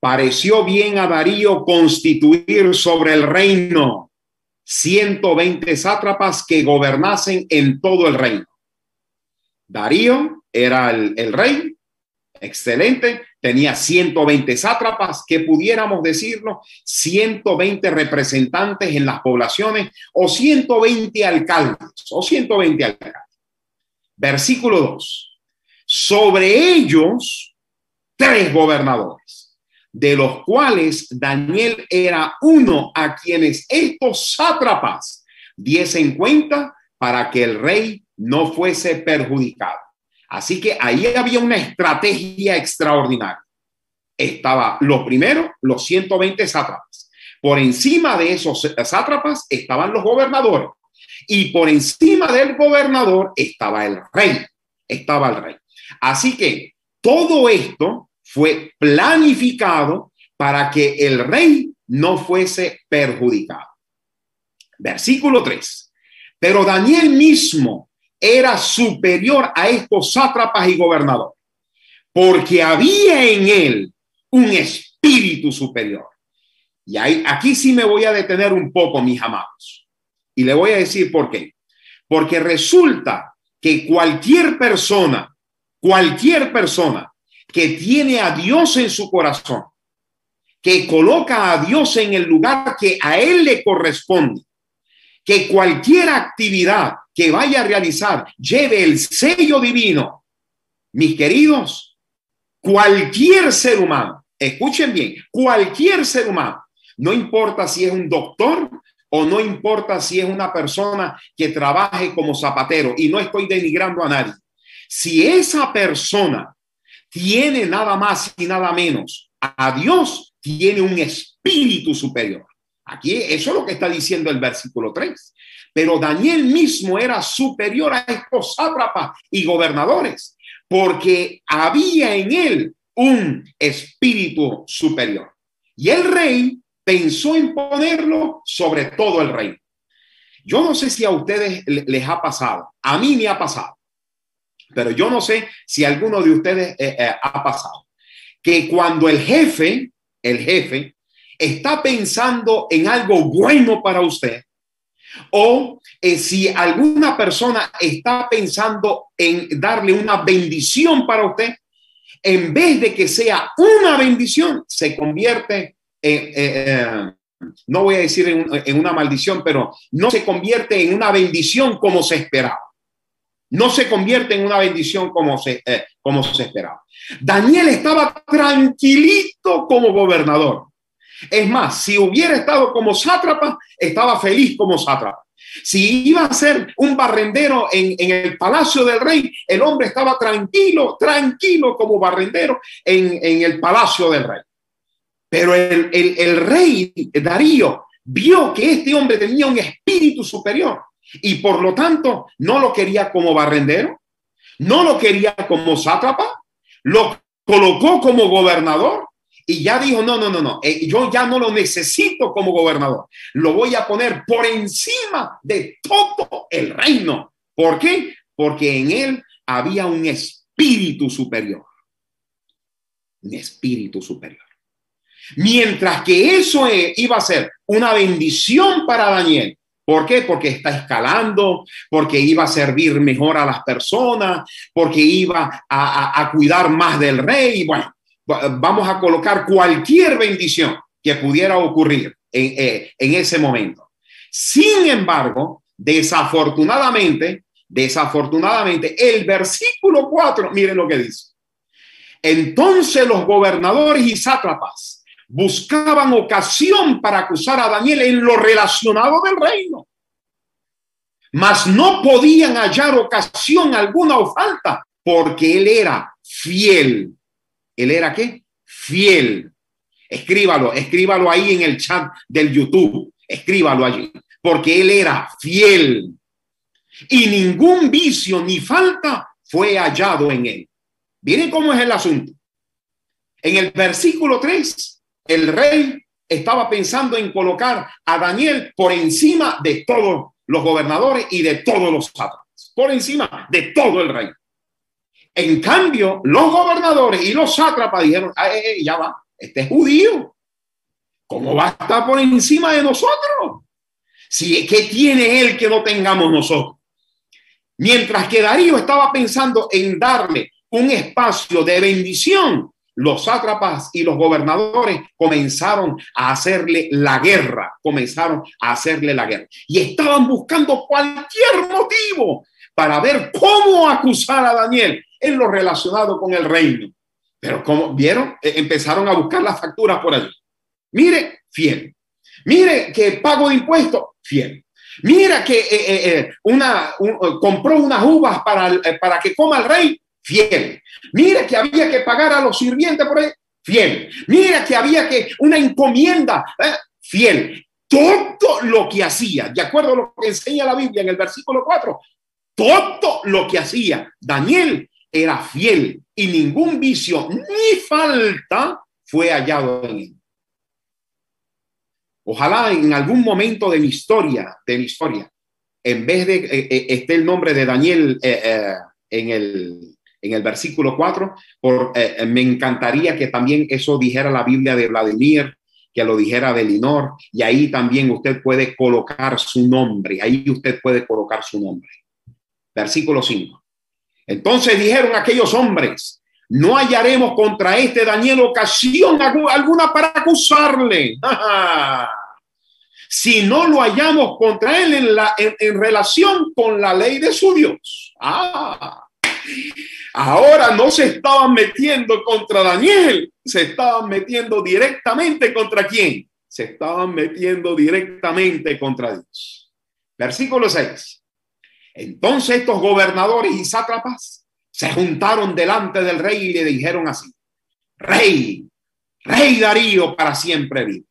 pareció bien a Darío constituir sobre el reino 120 sátrapas que gobernasen en todo el reino. Darío era el, rey, excelente, tenía 120 sátrapas, que pudiéramos decirlo, 120 representantes en las poblaciones o 120 alcaldes o 120 alcaldes. Versículo 2. Sobre ellos, tres gobernadores, de los cuales Daniel era uno a quienes estos sátrapas diesen cuenta para que el rey no fuese perjudicado. Así que ahí había una estrategia extraordinaria. Estaba lo primero, los 120 sátrapas. Por encima de esos sátrapas estaban los gobernadores. Y por encima del gobernador estaba el rey. Estaba el rey. Así que todo esto fue planificado para que el rey no fuese perjudicado. Versículo 3. Pero Daniel mismo era superior a estos sátrapas y gobernadores, porque había en él un espíritu superior. Y ahí, aquí sí me voy a detener un poco, mis amados. Y le voy a decir por qué. Porque resulta que cualquier persona, cualquier persona que tiene a Dios en su corazón, que coloca a Dios en el lugar que a él le corresponde, que cualquier actividad que vaya a realizar lleve el sello divino, mis queridos, cualquier ser humano, escuchen bien, cualquier ser humano, no importa si es un doctor o no importa si es una persona que trabaje como zapatero, y no estoy denigrando a nadie, si esa persona tiene nada más y nada menos a Dios, tiene un espíritu superior. Aquí eso es lo que está diciendo el versículo 3. Pero Daniel mismo era superior a estos sátrapas y gobernadores, porque había en él un espíritu superior. Y el rey pensó en ponerlo sobre todo el rey. Yo no sé si a ustedes les ha pasado, a mí me ha pasado, pero yo no sé si alguno de ustedes eh, eh, ha pasado, que cuando el jefe, el jefe, está pensando en algo bueno para usted, o eh, si alguna persona está pensando en darle una bendición para usted, en vez de que sea una bendición, se convierte en, no voy a decir en, una maldición, pero no se convierte en una bendición como se esperaba. No se convierte en una bendición como se, como se esperaba. Daniel estaba tranquilito como gobernador. Es más, si hubiera estado como sátrapa, estaba feliz como sátrapa. Si iba a ser un barrendero en, el palacio del rey, el hombre estaba tranquilo, tranquilo como barrendero en, el palacio del rey. Pero el, el rey Darío vio que este hombre tenía un espíritu superior y por lo tanto no lo quería como barrendero, no lo quería como sátrapa, lo colocó como gobernador y ya dijo, no, no, no, no, eh, yo ya no lo necesito como gobernador, lo voy a poner por encima de todo el reino. ¿Por qué? Porque en él había un espíritu superior, un espíritu superior. Mientras que eso eh, iba a ser una bendición para Daniel, ¿Por qué? Porque está escalando, porque iba a servir mejor a las personas, porque iba a, a cuidar más del rey. Bueno, vamos a colocar cualquier bendición que pudiera ocurrir eh, en, ese momento. Sin embargo, desafortunadamente, desafortunadamente, el versículo 4, miren lo que dice. Entonces los gobernadores y sátrapas buscaban ocasión para acusar a Daniel en lo relacionado del reino, mas no podían hallar ocasión alguna o falta porque él era fiel él era qué? Fiel. Escríbalo, escríbalo ahí en el chat del YouTube. Escríbalo allí, porque él era fiel. Y ningún vicio ni falta fue hallado en él. Miren cómo es el asunto. En el versículo 3, el rey estaba pensando en colocar a Daniel por encima de todos los gobernadores y de todos los sátrapas, por encima de todo el rey. En cambio, los gobernadores y los sátrapas dijeron, ya va, este es judío. ¿Cómo va a estar por encima de nosotros? Si, ¿Qué tiene él que no tengamos nosotros? Mientras que Darío estaba pensando en darle un espacio de bendición, los sátrapas y los gobernadores comenzaron a hacerle la guerra, comenzaron a hacerle la guerra y estaban buscando cualquier motivo para ver cómo acusar a Daniel en lo relacionado con el reino. Pero como vieron, e, empezaron a buscar las facturas por allí. Mire, fiel. Mire que pago de impuestos, fiel. Mira que eh, eh, eh, una, compró unas uvas para, para que coma el rey, fiel. Mira que había que pagar a los sirvientes por ahí, fiel. Mira que había que una encomienda, fiel. Todo lo que hacía, de acuerdo a lo que enseña la Biblia en el versículo 4, todo lo que hacía Daniel era fiel y ningún vicio ni falta fue hallado en él. Ojalá en algún momento de mi historia, de mi historia, en vez de eh, eh, esté el nombre de Daniel eh, en, el, en el versículo 4, por, me encantaría que también eso dijera la Biblia de Vladimir, que lo dijera de Linor, y ahí también usted puede colocar su nombre, ahí usted puede colocar su nombre. Versículo 5. Entonces dijeron aquellos hombres, no hallaremos contra este Daniel ocasión alguna para acusarle. si no lo hallamos contra él en, en, relación con la ley de su Dios. Ah, ahora no se estaban metiendo contra Daniel, se estaban metiendo directamente contra quién? Se estaban metiendo directamente contra Dios. Versículo 6. Entonces estos gobernadores y sátrapas se juntaron delante del rey y le dijeron así, rey, rey Darío para siempre vive.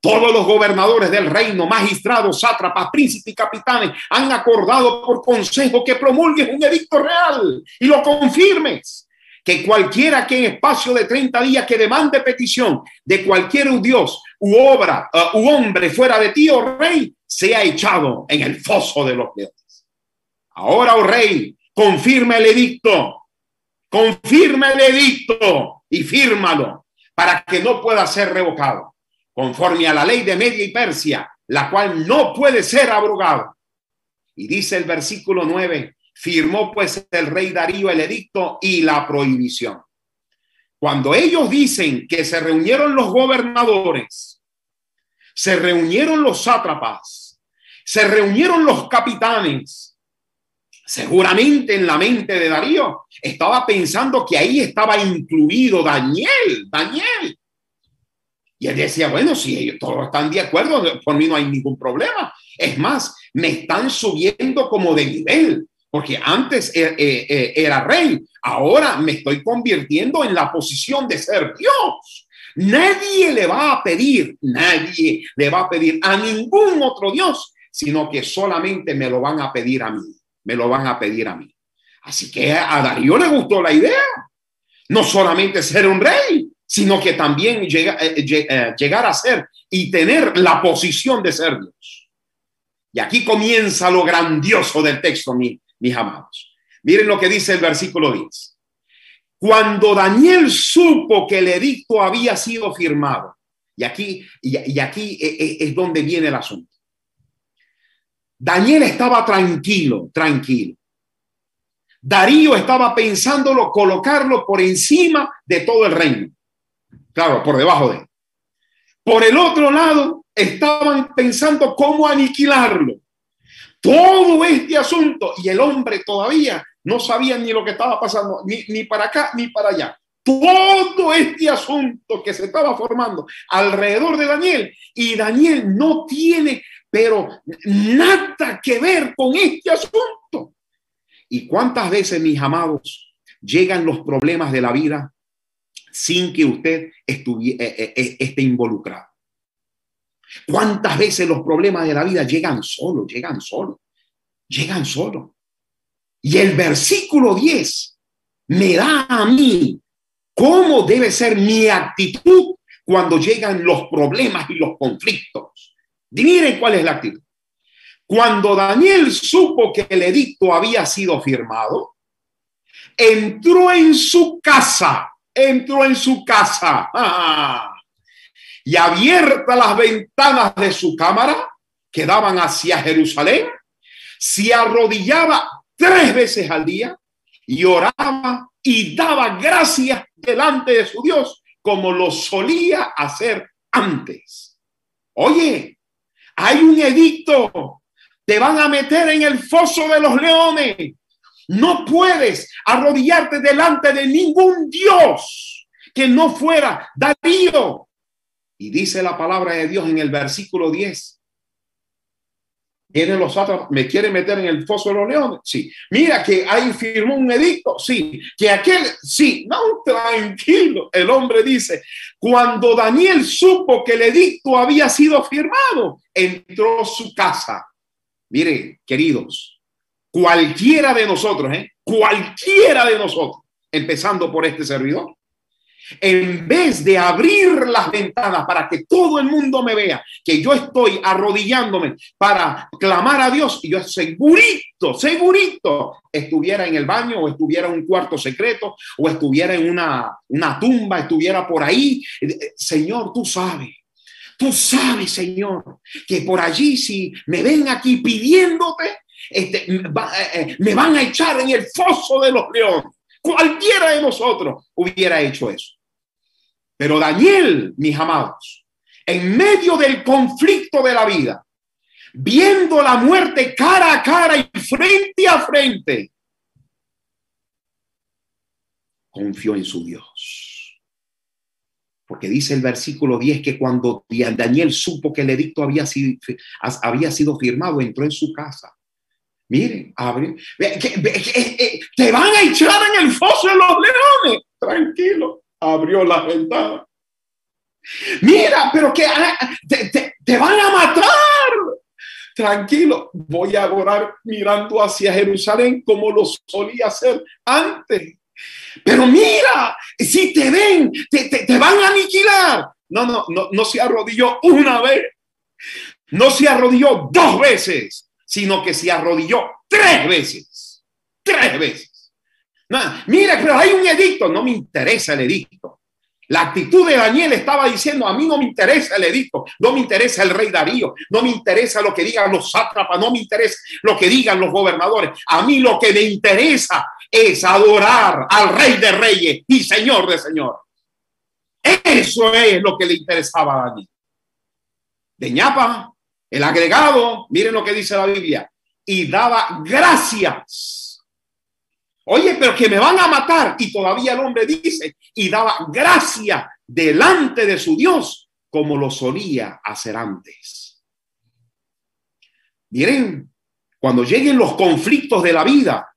Todos los gobernadores del reino, magistrados, sátrapas, príncipes y capitanes han acordado por consejo que promulgues un edicto real y lo confirmes. Que cualquiera que en espacio de 30 días que demande petición de cualquier dios u obra uh, u hombre fuera de ti, oh rey, sea echado en el foso de los leones. Ahora, oh rey, confirma el edicto, confirma el edicto y fírmalo para que no pueda ser revocado conforme a la ley de Media y Persia, la cual no puede ser abrogada. Y dice el versículo 9, firmó pues el rey Darío el edicto y la prohibición. Cuando ellos dicen que se reunieron los gobernadores, se reunieron los sátrapas, se reunieron los capitanes, seguramente en la mente de Darío estaba pensando que ahí estaba incluido Daniel, Daniel, y él decía, bueno, si ellos todos están de acuerdo, por mí no hay ningún problema. Es más, me están subiendo como de nivel, porque antes eh, eh, eh, era rey, ahora me estoy convirtiendo en la posición de ser Dios. Nadie le va a pedir, nadie le va a pedir a ningún otro Dios, sino que solamente me lo van a pedir a mí, me lo van a pedir a mí. Así que a Darío le gustó la idea, no solamente ser un rey, sino que también llega, eh, eh, eh, llegar a ser y tener la posición de ser Dios. Y aquí comienza lo grandioso del texto, mis, mis amados. Miren lo que dice el versículo 10. Cuando Daniel supo que el edicto había sido firmado, y aquí, y, aquí es donde viene el asunto. Daniel estaba tranquilo, tranquilo. Darío estaba pensándolo colocarlo por encima de todo el reino. Claro, por debajo de él. Por el otro lado, estaban pensando cómo aniquilarlo. Todo este asunto y el hombre todavía no sabía ni lo que estaba pasando, ni, ni para acá ni para allá. Todo este asunto que se estaba formando alrededor de Daniel y Daniel no tiene, pero nada que ver con este asunto. ¿Y cuántas veces, mis amados, llegan los problemas de la vida sin que usted eh, eh, eh, esté involucrado. ¿Cuántas veces los problemas de la vida llegan solo, llegan solo, llegan solo? Y el versículo 10 me da a mí cómo debe ser mi actitud cuando llegan los problemas y los conflictos. miren cuál es la actitud. Cuando Daniel supo que el edicto había sido firmado, entró en su casa entró en su casa y abiertas las ventanas de su cámara que daban hacia Jerusalén, se arrodillaba tres veces al día y oraba y daba gracias delante de su Dios como lo solía hacer antes. Oye, hay un edicto, te van a meter en el foso de los leones. No puedes arrodillarte delante de ningún Dios que no fuera Darío. Y dice la palabra de Dios en el versículo 10 Vienen los me quiere meter en el foso de los leones. Sí. Mira que ahí firmó un edicto. Sí. Que aquel, sí. No, tranquilo. El hombre dice, cuando Daniel supo que el edicto había sido firmado, entró su casa. Mire, queridos, cualquiera de nosotros, ¿eh? cualquiera de nosotros, empezando por este servidor, en vez de abrir las ventanas para que todo el mundo me vea, que yo estoy arrodillándome para clamar a Dios y yo segurito, segurito, estuviera en el baño o estuviera en un cuarto secreto o estuviera en una, una tumba, estuviera por ahí. Señor, tú sabes. Tú sabes, Señor, que por allí si me ven aquí pidiéndote, este, eh, eh, me van a echar en el foso de los leones. Cualquiera de nosotros hubiera hecho eso. Pero Daniel, mis amados, en medio del conflicto de la vida, viendo la muerte cara a cara y frente a frente, confió en su Dios. Porque dice el versículo 10 que cuando Daniel supo que el edicto había sido firmado, entró en su casa. Miren, abre, eh, te van a echar en el foso de los leones. Tranquilo abrió la ventana. Mira, pero que ah, te, van a matar. Tranquilo, voy a orar mirando hacia Jerusalén como lo solía hacer antes. Pero mira, si te ven, te, te, van a aniquilar. No, no, no, no se arrodilló una vez, no se arrodilló dos veces, sino que se arrodilló tres veces. Tres veces mira, pero hay un edicto, no me interesa el edicto. La actitud de Daniel estaba diciendo, a mí no me interesa el edicto, no me interesa el rey Darío, no me interesa lo que digan los sátrapas, no me interesa lo que digan los gobernadores. A mí lo que me interesa es adorar al rey de reyes y señor de señor. Eso es lo que le interesaba a Daniel. De ñapa, el agregado, miren lo que dice la Biblia, y daba gracias Oye, pero que me van a matar. Y todavía el hombre dice, y daba gracia delante de su Dios, como lo solía hacer antes. Miren, cuando lleguen los conflictos de la vida,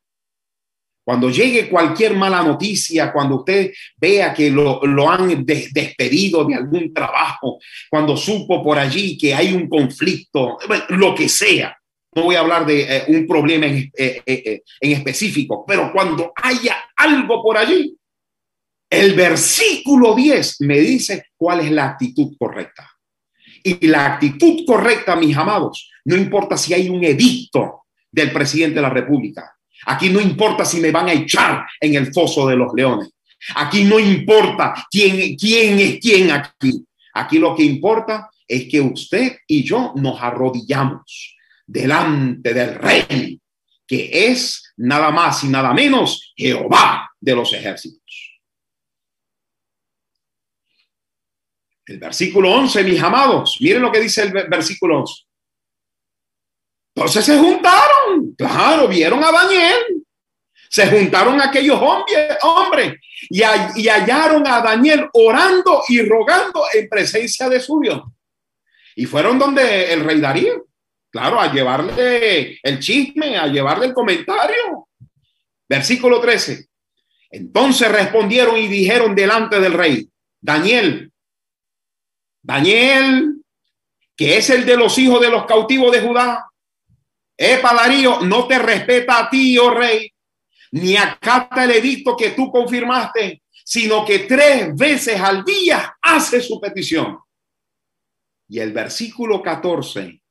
cuando llegue cualquier mala noticia, cuando usted vea que lo, han despedido de algún trabajo, cuando supo por allí que hay un conflicto, lo que sea, no voy a hablar de eh, un problema en, eh, eh, en específico, pero cuando haya algo por allí, el versículo 10 me dice cuál es la actitud correcta. Y la actitud correcta, mis amados, no importa si hay un edicto del presidente de la República. Aquí no importa si me van a echar en el foso de los leones. Aquí no importa quién, quién es quién aquí. Aquí lo que importa es que usted y yo nos arrodillamos delante del rey, que es nada más y nada menos Jehová de los ejércitos. El versículo 11, mis amados, miren lo que dice el versículo 11. Entonces se juntaron, claro, vieron a Daniel, se juntaron aquellos hombres, y, y hallaron a Daniel orando y rogando en presencia de su Dios. Y fueron donde el rey Darío Claro, a llevarle el chisme, a llevarle el comentario. Versículo 13. Entonces respondieron y dijeron delante del rey, Daniel, Daniel, que es el de los hijos de los cautivos de Judá. Epa, Darío, no te respeta a ti, oh rey, ni acata el edicto que tú confirmaste, sino que tres veces al día hace su petición. Y el versículo 14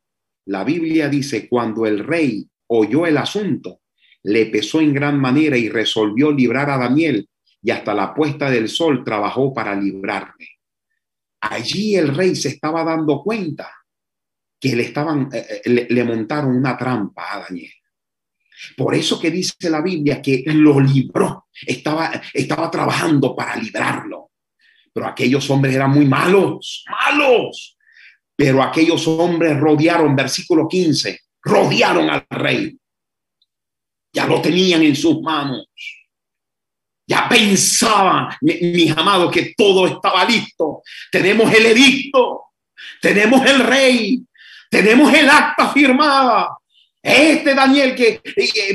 la Biblia dice, cuando el rey oyó el asunto, le pesó en gran manera y resolvió librar a Daniel y hasta la puesta del sol trabajó para librarme. Allí el rey se estaba dando cuenta que le estaban, eh, eh, le, montaron una trampa a Daniel. Por eso que dice la Biblia que lo libró, estaba, estaba trabajando para librarlo. Pero aquellos hombres eran muy malos, malos. Pero aquellos hombres rodearon, versículo 15, rodearon al rey. Ya lo tenían en sus manos. Ya pensaban, mis amados, que todo estaba listo. Tenemos el edicto, tenemos el rey, tenemos el acta firmada. Este Daniel que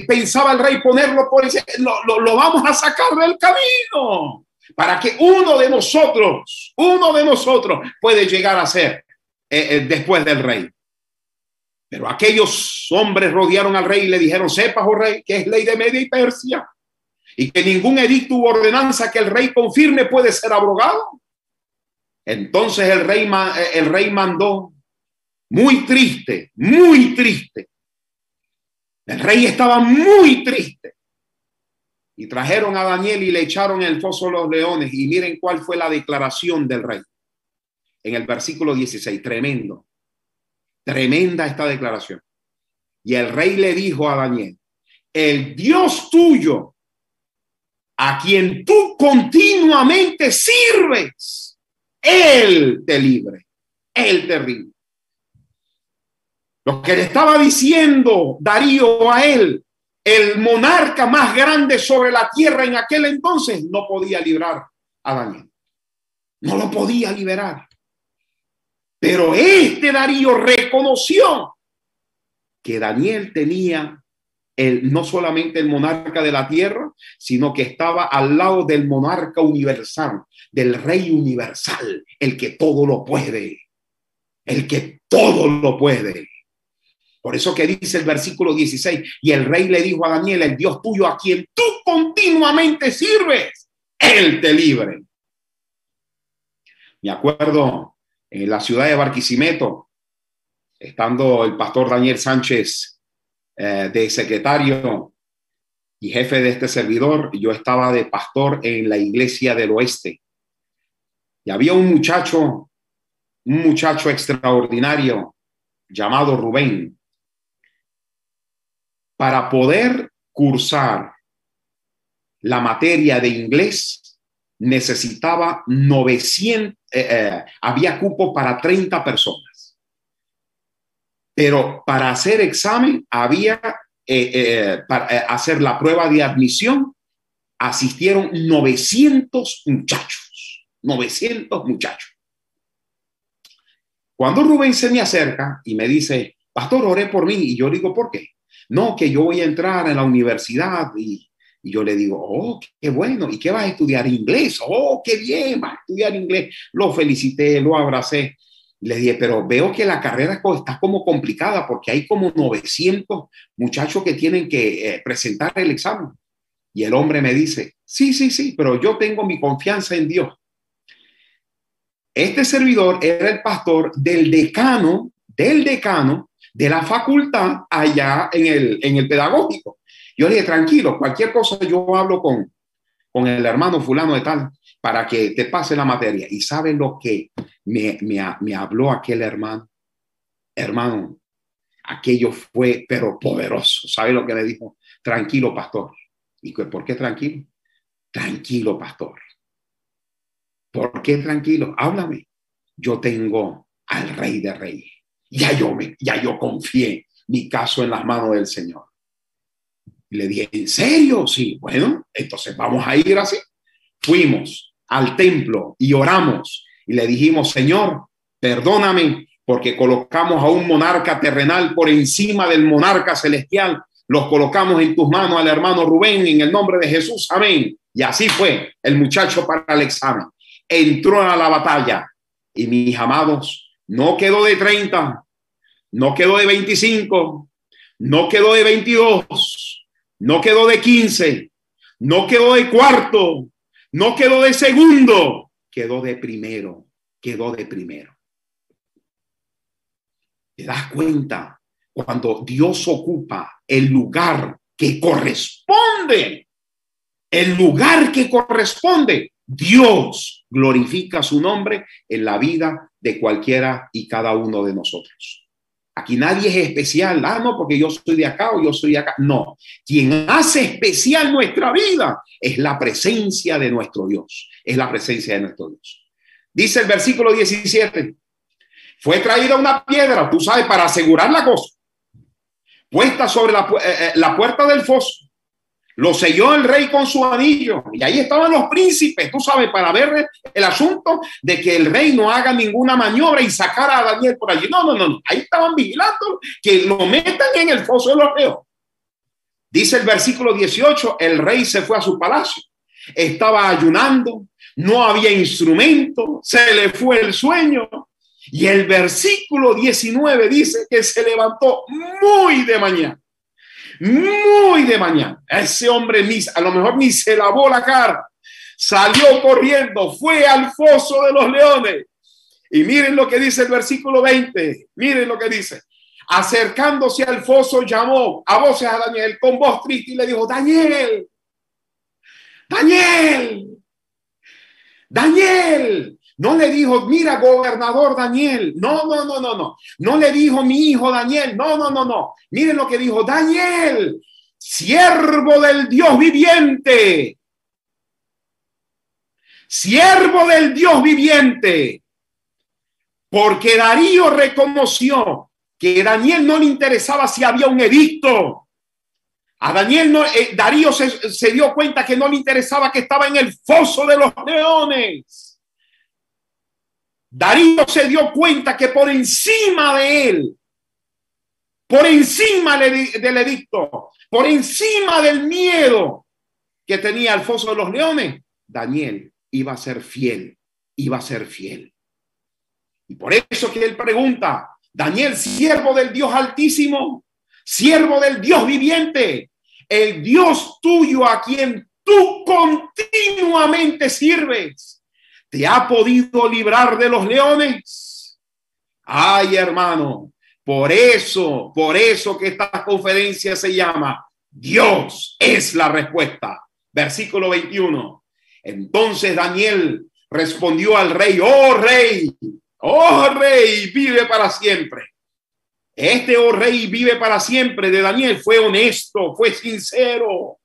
pensaba el rey ponerlo por ese, lo, lo, vamos a sacar del camino para que uno de nosotros, uno de nosotros puede llegar a ser eh, eh, después del rey. Pero aquellos hombres rodearon al rey y le dijeron, sepas, oh rey, que es ley de Media y Persia y que ningún edicto u ordenanza que el rey confirme puede ser abrogado. Entonces el rey, eh, el rey mandó muy triste, muy triste. El rey estaba muy triste. Y trajeron a Daniel y le echaron en el foso los leones. Y miren cuál fue la declaración del rey. En el versículo 16, tremendo. Tremenda esta declaración. Y el rey le dijo a Daniel, el Dios tuyo, a quien tú continuamente sirves, Él te libre, Él te libre. Lo que le estaba diciendo Darío a él, el monarca más grande sobre la tierra en aquel entonces, no podía librar a Daniel. No lo podía liberar. Pero este Darío reconoció que Daniel tenía el, no solamente el monarca de la tierra, sino que estaba al lado del monarca universal, del rey universal, el que todo lo puede, el que todo lo puede. Por eso que dice el versículo 16, y el rey le dijo a Daniel, el Dios tuyo a quien tú continuamente sirves, él te libre. Me acuerdo en la ciudad de Barquisimeto, estando el pastor Daniel Sánchez eh, de secretario y jefe de este servidor, yo estaba de pastor en la iglesia del oeste. Y había un muchacho, un muchacho extraordinario llamado Rubén, para poder cursar la materia de inglés necesitaba 900, eh, eh, había cupo para 30 personas. Pero para hacer examen había, eh, para hacer la prueba de admisión, asistieron 900 muchachos, 900 muchachos. Cuando Rubén se me acerca y me dice, pastor, oré por mí, y yo digo, ¿por qué? No, que yo voy a entrar en la universidad y, yo le digo, oh, qué bueno, ¿y qué vas a estudiar? Inglés, oh, qué bien, vas a estudiar inglés. Lo felicité, lo abracé. Le dije, pero veo que la carrera está como complicada porque hay como 900 muchachos que tienen que eh, presentar el examen. Y el hombre me dice, sí, sí, sí, pero yo tengo mi confianza en Dios. Este servidor era el pastor del decano, del decano de la facultad allá en el, en el pedagógico. Yo le dije, tranquilo, cualquier cosa yo hablo con, con el hermano fulano de tal para que te pase la materia. Y sabe lo que me, me, me habló aquel hermano? Hermano, aquello fue, pero poderoso. ¿Sabe lo que le dijo? Tranquilo, pastor. ¿Y por qué tranquilo? Tranquilo, pastor. ¿Por qué tranquilo? Háblame. Yo tengo al rey de reyes ya yo, me, ya yo confié mi caso en las manos del Señor. Le dije, ¿en serio? Sí, bueno, entonces vamos a ir así. Fuimos al templo y oramos y le dijimos, Señor, perdóname porque colocamos a un monarca terrenal por encima del monarca celestial. Los colocamos en tus manos al hermano Rubén en el nombre de Jesús. Amén. Y así fue el muchacho para el examen. Entró a la batalla y mis amados, no quedó de 30, no quedó de 25, no quedó de 22, no quedó de 15, no quedó de cuarto, no quedó de segundo, quedó de primero, quedó de primero. ¿Te das cuenta? Cuando Dios ocupa el lugar que corresponde, el lugar que corresponde, Dios glorifica su nombre en la vida de cualquiera y cada uno de nosotros. Aquí nadie es especial, ah, no, porque yo soy de acá o yo soy de acá. No, quien hace especial nuestra vida es la presencia de nuestro Dios, es la presencia de nuestro Dios. Dice el versículo 17, fue traída una piedra, tú sabes, para asegurar la cosa, puesta sobre la, eh, eh, la puerta del foso lo selló el rey con su anillo y ahí estaban los príncipes, tú sabes, para ver el asunto de que el rey no haga ninguna maniobra y sacara a Daniel por allí. No, no, no, ahí estaban vigilando que lo metan en el foso de los leones. Dice el versículo 18, el rey se fue a su palacio, estaba ayunando, no había instrumento, se le fue el sueño. Y el versículo 19 dice que se levantó muy de mañana muy de mañana. Ese hombre ni, a lo mejor ni se lavó la cara, salió corriendo, fue al foso de los leones. Y miren lo que dice el versículo 20, miren lo que dice. Acercándose al foso, llamó a voces a Daniel con voz triste y le dijo, Daniel, Daniel, Daniel, no le dijo, mira, gobernador Daniel. No, no, no, no, no. No le dijo mi hijo Daniel. No, no, no, no. Miren lo que dijo Daniel, siervo del Dios viviente. Siervo del Dios viviente. Porque Darío reconoció que Daniel no le interesaba si había un edicto. A Daniel no, eh, Darío se dio cuenta que no le interesaba que estaba en el foso de los leones Darío se dio cuenta que por encima de él, por encima del edicto, por encima del miedo que tenía Alfonso de los Leones, Daniel iba a ser fiel, iba a ser fiel. Y por eso que él pregunta, Daniel, siervo del Dios altísimo, siervo del Dios viviente, el Dios tuyo a quien tú continuamente sirves ¿Te ha podido librar de los leones? Ay, hermano, por eso, por eso que esta conferencia se llama Dios es la respuesta. Versículo 21. Entonces Daniel respondió al rey, oh rey, oh rey, vive para siempre. Este oh rey vive para siempre de Daniel fue honesto, fue sincero,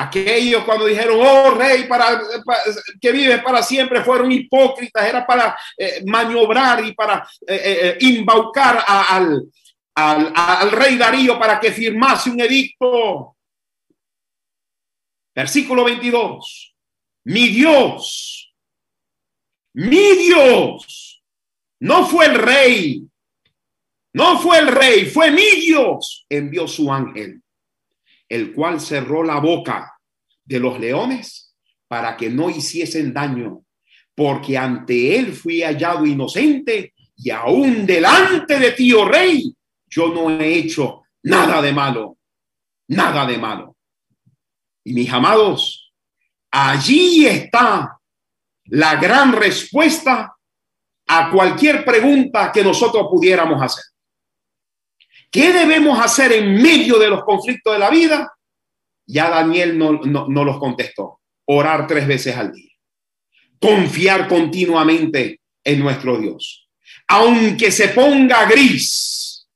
Aquellos cuando dijeron, oh rey, para, que vive para siempre, fueron hipócritas, era para eh, maniobrar y para eh, eh, embaucar al, al, al rey Darío para que firmase un edicto. Versículo 22. Mi Dios, mi Dios, no fue el rey, no fue el rey, fue mi Dios, envió su ángel el cual cerró la boca de los leones para que no hiciesen daño, porque ante él fui hallado inocente y aún delante de ti, oh rey, yo no he hecho nada de malo, nada de malo. Y mis amados, allí está la gran respuesta a cualquier pregunta que nosotros pudiéramos hacer. ¿Qué debemos hacer en medio de los conflictos de la vida? Ya Daniel no, no, los contestó. Orar tres veces al día. Confiar continuamente en nuestro Dios. Aunque se ponga gris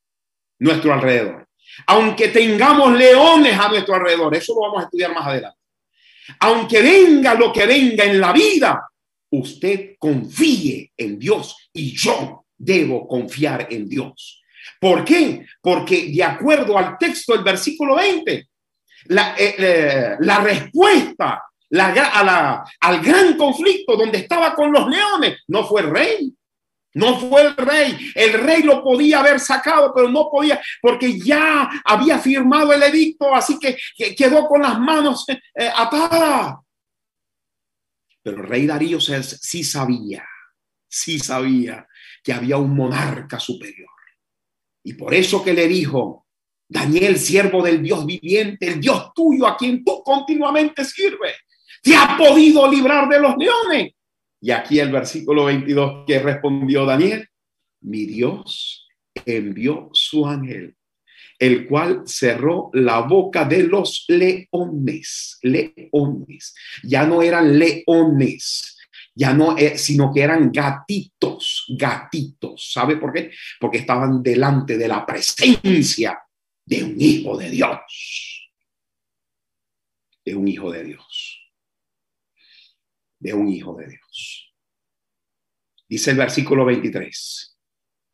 nuestro alrededor. Aunque tengamos leones a nuestro alrededor. Eso lo vamos a estudiar más adelante. Aunque venga lo que venga en la vida, usted confíe en Dios y yo debo confiar en Dios. ¿Por qué? Porque de acuerdo al texto del versículo 20, la, eh, eh, la respuesta la, al gran conflicto donde estaba con los leones no fue el rey. No fue el rey. El rey lo podía haber sacado, pero no podía porque ya había firmado el edicto, así que, quedó con las manos eh, atadas. Pero el rey Darío sí sabía, sí sabía que había un monarca superior. Y por eso que le dijo, Daniel, siervo del Dios viviente, el Dios tuyo a quien tú continuamente sirves, te ha podido librar de los leones. Y aquí el versículo 22 que respondió Daniel, mi Dios envió su ángel, el cual cerró la boca de los leones, leones. Ya no eran leones, ya no, eh, sino que eran gatitos, gatitos. ¿Sabe por qué? Porque estaban delante de la presencia de un hijo de Dios. De un hijo de Dios. De un hijo de Dios. Dice el versículo 23.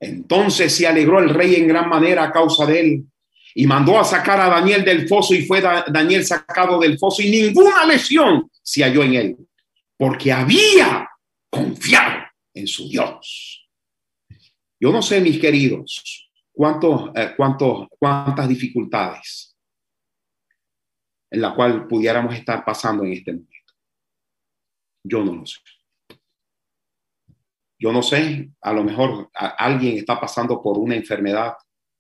Entonces se alegró el rey en gran manera a causa de él y mandó a sacar a Daniel del foso y fue Daniel sacado del foso y ninguna lesión se halló en él, porque había confiado en su Dios. Yo no sé, mis queridos, cuántos, eh, cuántos, cuántas dificultades en la cual pudiéramos estar pasando en este momento. Yo no lo sé. Yo no sé, a lo mejor alguien está pasando por una enfermedad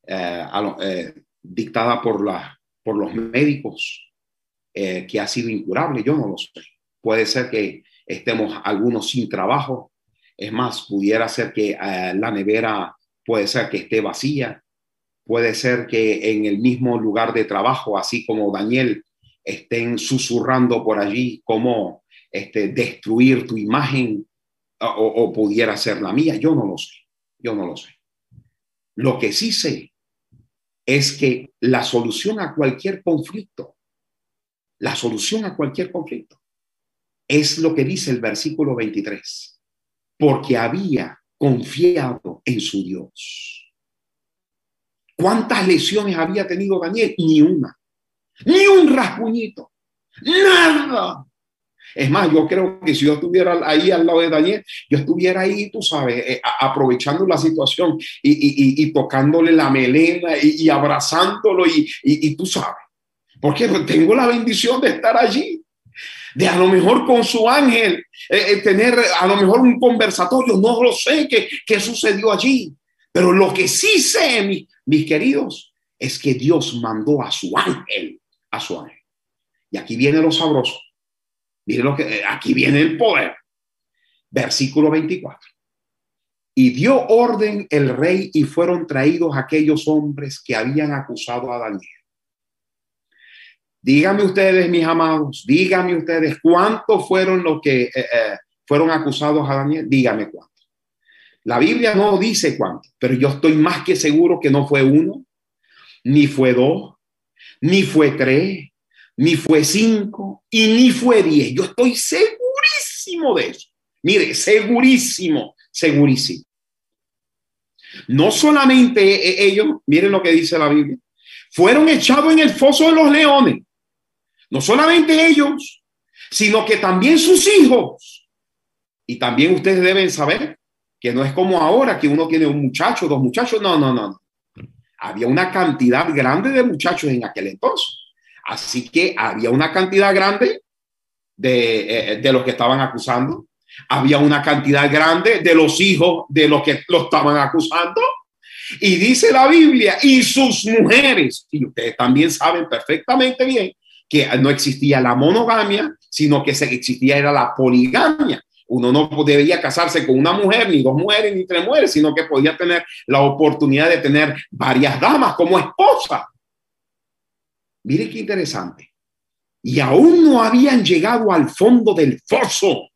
eh, eh, dictada por, los médicos que ha sido incurable, yo no lo sé. Puede ser que estemos algunos sin trabajo, es más, pudiera ser que eh, la nevera puede ser que esté vacía, puede ser que en el mismo lugar de trabajo, así como Daniel, estén susurrando por allí cómo este, destruir tu imagen o, o pudiera ser la mía, yo no lo sé, yo no lo sé. Lo que sí sé es que la solución a cualquier conflicto, la solución a cualquier conflicto, es lo que dice el versículo 23, porque había confiado en su Dios. ¿Cuántas lesiones había tenido Daniel? Ni una, ni un rasguñito, nada. Es más, yo creo que si yo estuviera ahí al lado de Daniel, yo estuviera ahí, tú sabes, eh, aprovechando la situación y, tocándole la melena y, abrazándolo y, tú sabes. Porque tengo la bendición de estar allí, de a lo mejor con su ángel, eh, eh, tener a lo mejor un conversatorio, no lo sé qué, qué sucedió allí. Pero lo que sí sé, mis, mis queridos, es que Dios mandó a su ángel, a su ángel. Y aquí viene lo sabroso Miren lo que aquí viene el poder. Versículo 24. Y dio orden el rey y fueron traídos aquellos hombres que habían acusado a Daniel. Díganme ustedes, mis amados, díganme ustedes cuántos fueron los que eh, eh, fueron acusados a Daniel. Díganme cuántos. La Biblia no dice cuántos, pero yo estoy más que seguro que no fue uno, ni fue dos, ni fue tres, ni fue cinco y ni fue diez. Yo estoy segurísimo de eso. Mire, segurísimo, segurísimo. No solamente e-, ellos, miren lo que dice la Biblia, fueron echados en el foso de los leones. No solamente ellos, sino que también sus hijos. Y también ustedes deben saber que no es como ahora que uno tiene un muchacho, dos muchachos. No, no, no. Había una cantidad grande de muchachos en aquel entonces. Así que había una cantidad grande de, eh, de los que estaban acusando, había una cantidad grande de los hijos de los que lo estaban acusando. Y dice la Biblia, y sus mujeres, y ustedes también saben perfectamente bien que no existía la monogamia, sino que existía era la poligamia. Uno no debía casarse con una mujer, ni dos mujeres, ni tres mujeres, sino que podía tener la oportunidad de tener varias damas como esposa. Mire qué interesante. Y aún no habían llegado al fondo del foso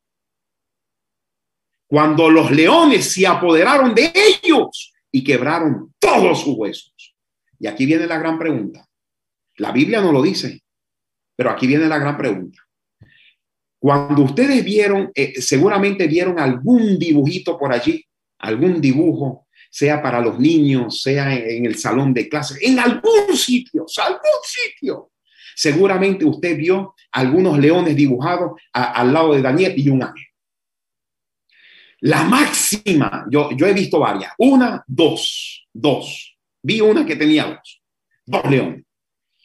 cuando los leones se apoderaron de ellos y quebraron todos sus huesos. Y aquí viene la gran pregunta. La Biblia no lo dice, pero aquí viene la gran pregunta. Cuando ustedes vieron, eh, seguramente vieron algún dibujito por allí, algún dibujo sea para los niños, sea en el salón de clases, en algún sitio, algún sitio. Seguramente usted vio algunos leones dibujados al lado de Daniel y un ángel. La máxima, yo, yo he visto varias, una, dos, dos. Vi una que tenía dos, dos leones.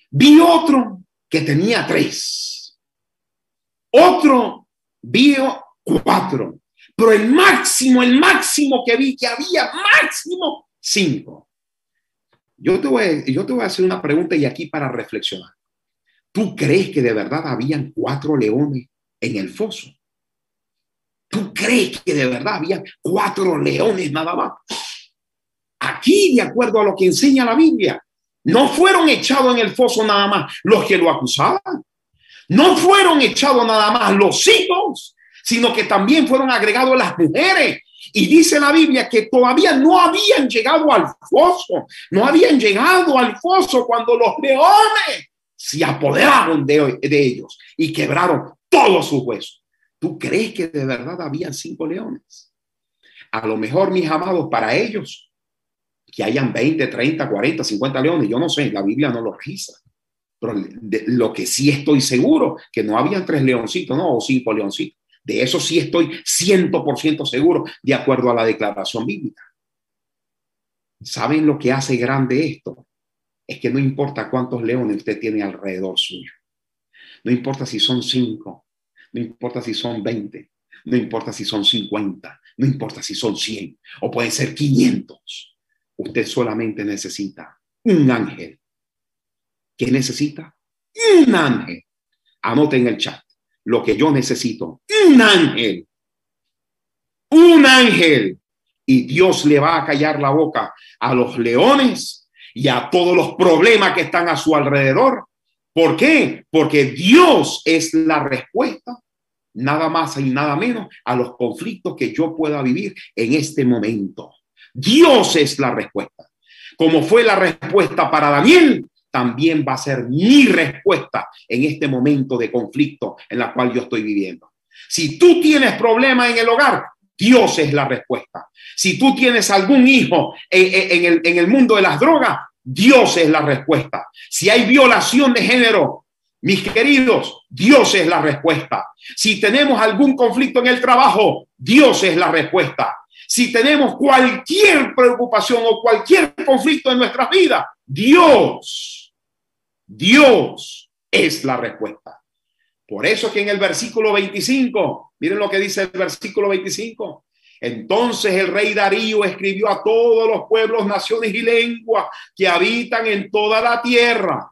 Vi otro que tenía tres. Otro vio cuatro. Pero el máximo, el máximo que vi que había, máximo cinco. Yo te, voy, yo te voy a hacer una pregunta y aquí para reflexionar. ¿Tú crees que de verdad habían cuatro leones en el foso? ¿Tú crees que de verdad había cuatro leones nada más? Aquí, de acuerdo a lo que enseña la Biblia, No fueron echados en el foso nada más los que lo acusaban. No fueron echados nada más los hijos, sino que también fueron agregados las mujeres. Y dice la Biblia que todavía no habían llegado al foso, no habían llegado al foso cuando los leones se apoderaron de, de ellos y quebraron todos sus huesos. ¿Tú crees que de verdad habían cinco leones? A lo mejor, mis amados, para ellos, que hayan 20, 30, 40, 50 leones, yo no sé, la Biblia no lo registra. Pero lo que sí estoy seguro, que no habían tres leoncitos, no, o cinco leoncitos. De eso sí estoy 100% seguro, de acuerdo a la declaración bíblica. ¿Saben lo que hace grande esto? Es que no importa cuántos leones usted tiene alrededor suyo. No importa si son cinco, no importa si son 20, no importa si son 50, no importa si son 100 o pueden ser 500. Usted solamente necesita un ángel. ¿Qué necesita? Un ángel. Anote en el chat lo que yo necesito. Un ángel. Un ángel. Y Dios le va a callar la boca a los leones y a todos los problemas que están a su alrededor. ¿Por qué? Porque Dios es la respuesta nada más y nada menos a los conflictos que yo pueda vivir en este momento. Dios es la respuesta. Como fue la respuesta para Daniel, también va a ser mi respuesta en este momento de conflicto en la cual yo estoy viviendo. Si tú tienes problemas en el hogar, Dios es la respuesta. Si tú tienes algún hijo en, el, en el mundo de las drogas, Dios es la respuesta. Si hay violación de género, mis queridos, Dios es la respuesta. Si tenemos algún conflicto en el trabajo, Dios es la respuesta. Si tenemos cualquier preocupación o cualquier conflicto en nuestras vidas, Dios, Dios es la respuesta. Por eso que en el versículo 25, miren lo que dice el versículo 25. Entonces el rey Darío escribió a todos los pueblos, naciones y lenguas que habitan en toda la tierra.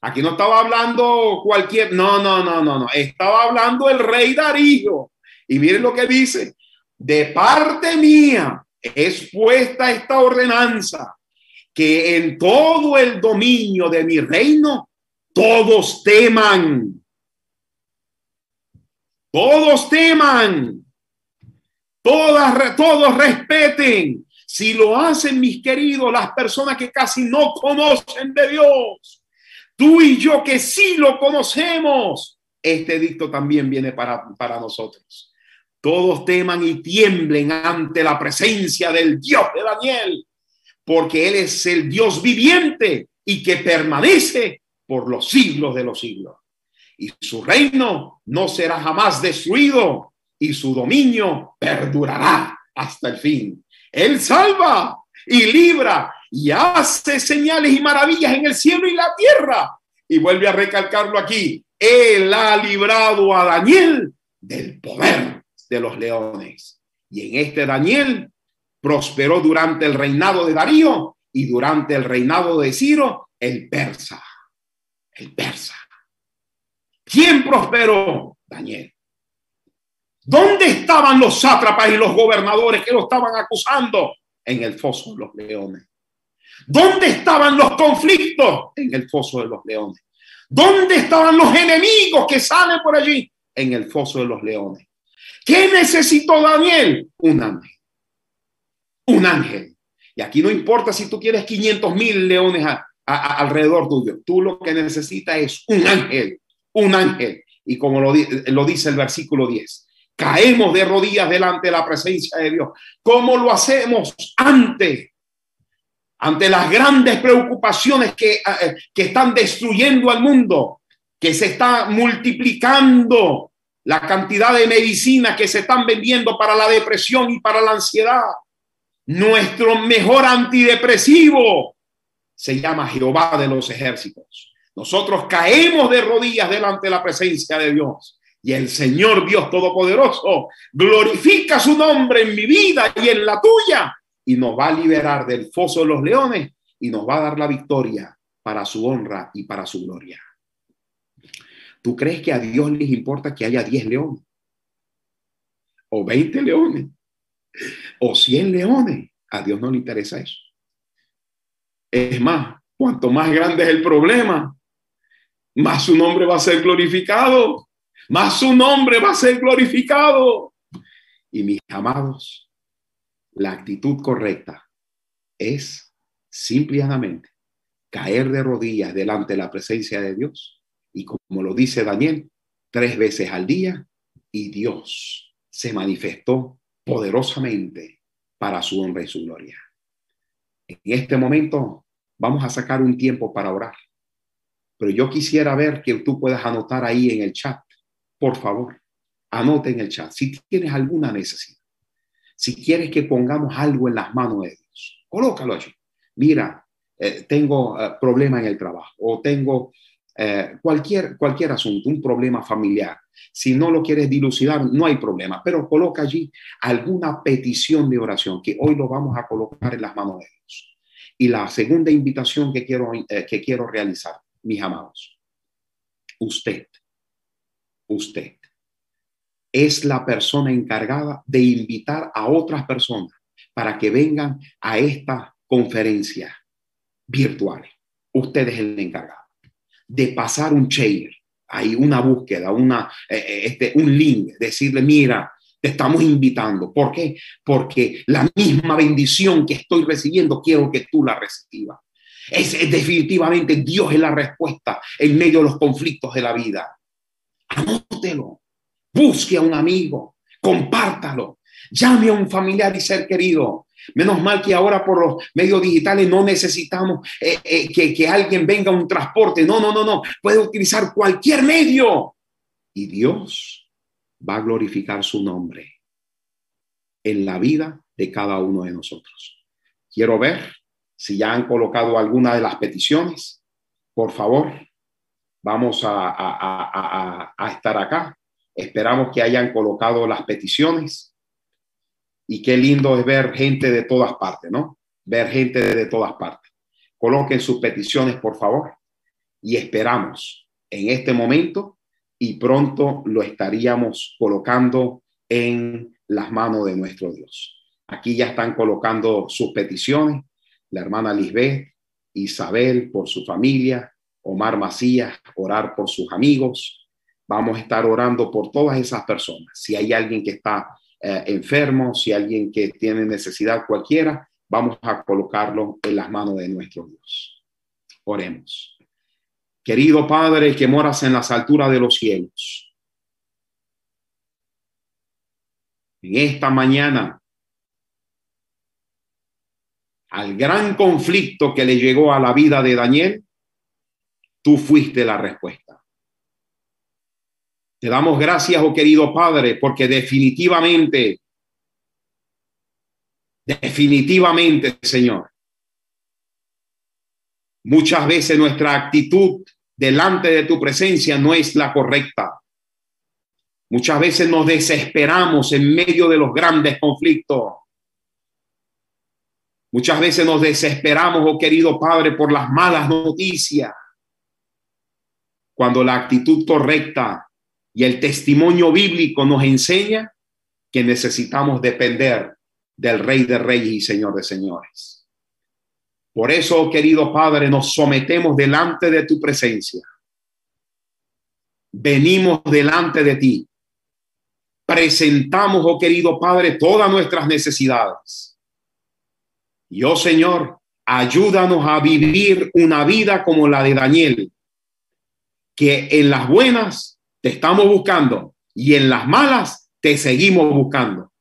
Aquí no estaba hablando cualquier, no, no, no, no, no. Estaba hablando el rey Darío. Y miren lo que dice. De parte mía es puesta esta ordenanza que en todo el dominio de mi reino todos teman. Todos teman. Todas, todos respeten. Si lo hacen, mis queridos, las personas que casi no conocen de Dios, Tú y yo que sí lo conocemos, este dicto también viene para, para nosotros. Todos teman y tiemblen ante la presencia del Dios de Daniel, porque Él es el Dios viviente y que permanece por los siglos de los siglos. Y su reino no será jamás destruido y su dominio perdurará hasta el fin. Él salva y libra y hace señales y maravillas en el cielo y la tierra. Y vuelve a recalcarlo aquí. Él ha librado a Daniel del poder de los leones. Y en este Daniel prosperó durante el reinado de Darío y durante el reinado de Ciro, el persa. El persa. ¿Quién prosperó? Daniel. ¿Dónde estaban los sátrapas y los gobernadores que lo estaban acusando? En el foso de los leones. ¿Dónde estaban los conflictos? En el foso de los leones. ¿Dónde estaban los enemigos que salen por allí? En el foso de los leones. ¿Qué necesitó Daniel? Un ángel. Un ángel. Y aquí no importa si tú quieres 500 mil leones alrededor tuyo. Tú lo que necesitas es un ángel. Un ángel. Y como lo, lo dice el versículo 10, caemos de rodillas delante de la presencia de Dios. ¿Cómo lo hacemos antes? ante las grandes preocupaciones que, eh, que están destruyendo al mundo, que se está multiplicando la cantidad de medicinas que se están vendiendo para la depresión y para la ansiedad. Nuestro mejor antidepresivo se llama Jehová de los ejércitos. Nosotros caemos de rodillas delante de la presencia de Dios. Y el Señor Dios Todopoderoso glorifica su nombre en mi vida y en la tuya y nos va a liberar del foso de los leones y nos va a dar la victoria para su honra y para su gloria. ¿Tú crees que a Dios les importa que haya 10 leones? ¿O 20 leones? ¿O 100 leones? A Dios no le interesa eso. Es más, cuanto más grande es el problema, más su nombre va a ser glorificado, más su nombre va a ser glorificado. Y mis amados, la actitud correcta es simplemente caer de rodillas delante de la presencia de Dios. Y como lo dice Daniel, tres veces al día, y Dios se manifestó poderosamente para su honra y su gloria. En este momento vamos a sacar un tiempo para orar. Pero yo quisiera ver que tú puedas anotar ahí en el chat. Por favor, anote en el chat si tienes alguna necesidad. Si quieres que pongamos algo en las manos de Dios, colócalo allí. Mira, eh, tengo eh, problema en el trabajo o tengo eh, cualquier, cualquier asunto, un problema familiar. Si no lo quieres dilucidar, no hay problema, pero coloca allí alguna petición de oración que hoy lo vamos a colocar en las manos de Dios. Y la segunda invitación que quiero, que quiero realizar mis amados. Usted, usted es la persona encargada de invitar a otras personas para que vengan a esta conferencia virtual. Usted es el encargado de pasar un share, hay una búsqueda, una, eh, eh, este, un link, decirle, mira, te estamos invitando. ¿Por qué? Porque la misma bendición que estoy recibiendo, quiero que tú la recibas. Es, definitivamente Dios es la respuesta en medio de los conflictos de la vida. Anótelo, busque a un amigo, compártalo, llame a un familiar y ser querido. Menos mal que ahora por los medios digitales no necesitamos eh, eh, que, alguien venga un transporte. No, no, no, no. Puede utilizar cualquier medio. Y Dios va a glorificar su nombre en la vida de cada uno de nosotros. Quiero ver si ya han colocado alguna de las peticiones, por favor, vamos a, estar acá. Esperamos que hayan colocado las peticiones. Y qué lindo es ver gente de todas partes, ¿no? Ver gente de todas partes. Coloquen sus peticiones, por favor. Y esperamos en este momento y pronto lo estaríamos colocando en las manos de nuestro Dios. Aquí ya están colocando sus peticiones la hermana Lisbeth, Isabel por su familia, Omar Macías, orar por sus amigos. Vamos a estar orando por todas esas personas. Si hay alguien que está eh, enfermo, si alguien que tiene necesidad cualquiera, vamos a colocarlo en las manos de nuestro Dios. Oremos. Querido Padre que moras en las alturas de los cielos, en esta mañana al gran conflicto que le llegó a la vida de Daniel, tú fuiste la respuesta. Te damos gracias, oh querido Padre, porque definitivamente, definitivamente, Señor, muchas veces nuestra actitud delante de tu presencia no es la correcta. Muchas veces nos desesperamos en medio de los grandes conflictos. Muchas veces nos desesperamos, oh querido Padre, por las malas noticias, cuando la actitud correcta y el testimonio bíblico nos enseña que necesitamos depender del Rey de Reyes y Señor de Señores. Por eso, querido Padre, nos sometemos delante de tu presencia. Venimos delante de ti. Presentamos, oh querido Padre, todas nuestras necesidades yo, oh, Señor, ayúdanos a vivir una vida como la de Daniel, que en las buenas te estamos buscando y en las malas te seguimos buscando.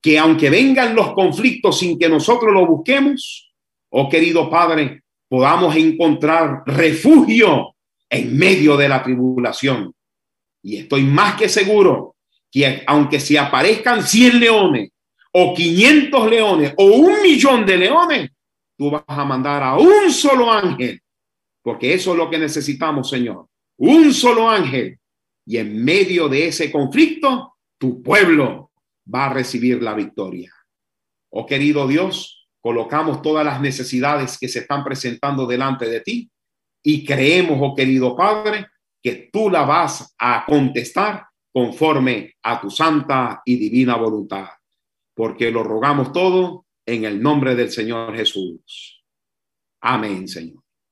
Que aunque vengan los conflictos sin que nosotros lo busquemos, oh querido Padre, podamos encontrar refugio en medio de la tribulación. Y estoy más que seguro que aunque se aparezcan 100 leones o 500 leones o un millón de leones, tú vas a mandar a un solo ángel, porque eso es lo que necesitamos, Señor. Un solo ángel. Y en medio de ese conflicto, tu pueblo va a recibir la victoria. Oh querido Dios, colocamos todas las necesidades que se están presentando delante de ti y creemos, oh querido Padre, que tú la vas a contestar conforme a tu santa y divina voluntad porque lo rogamos todo en el nombre del Señor Jesús. Amén, Señor.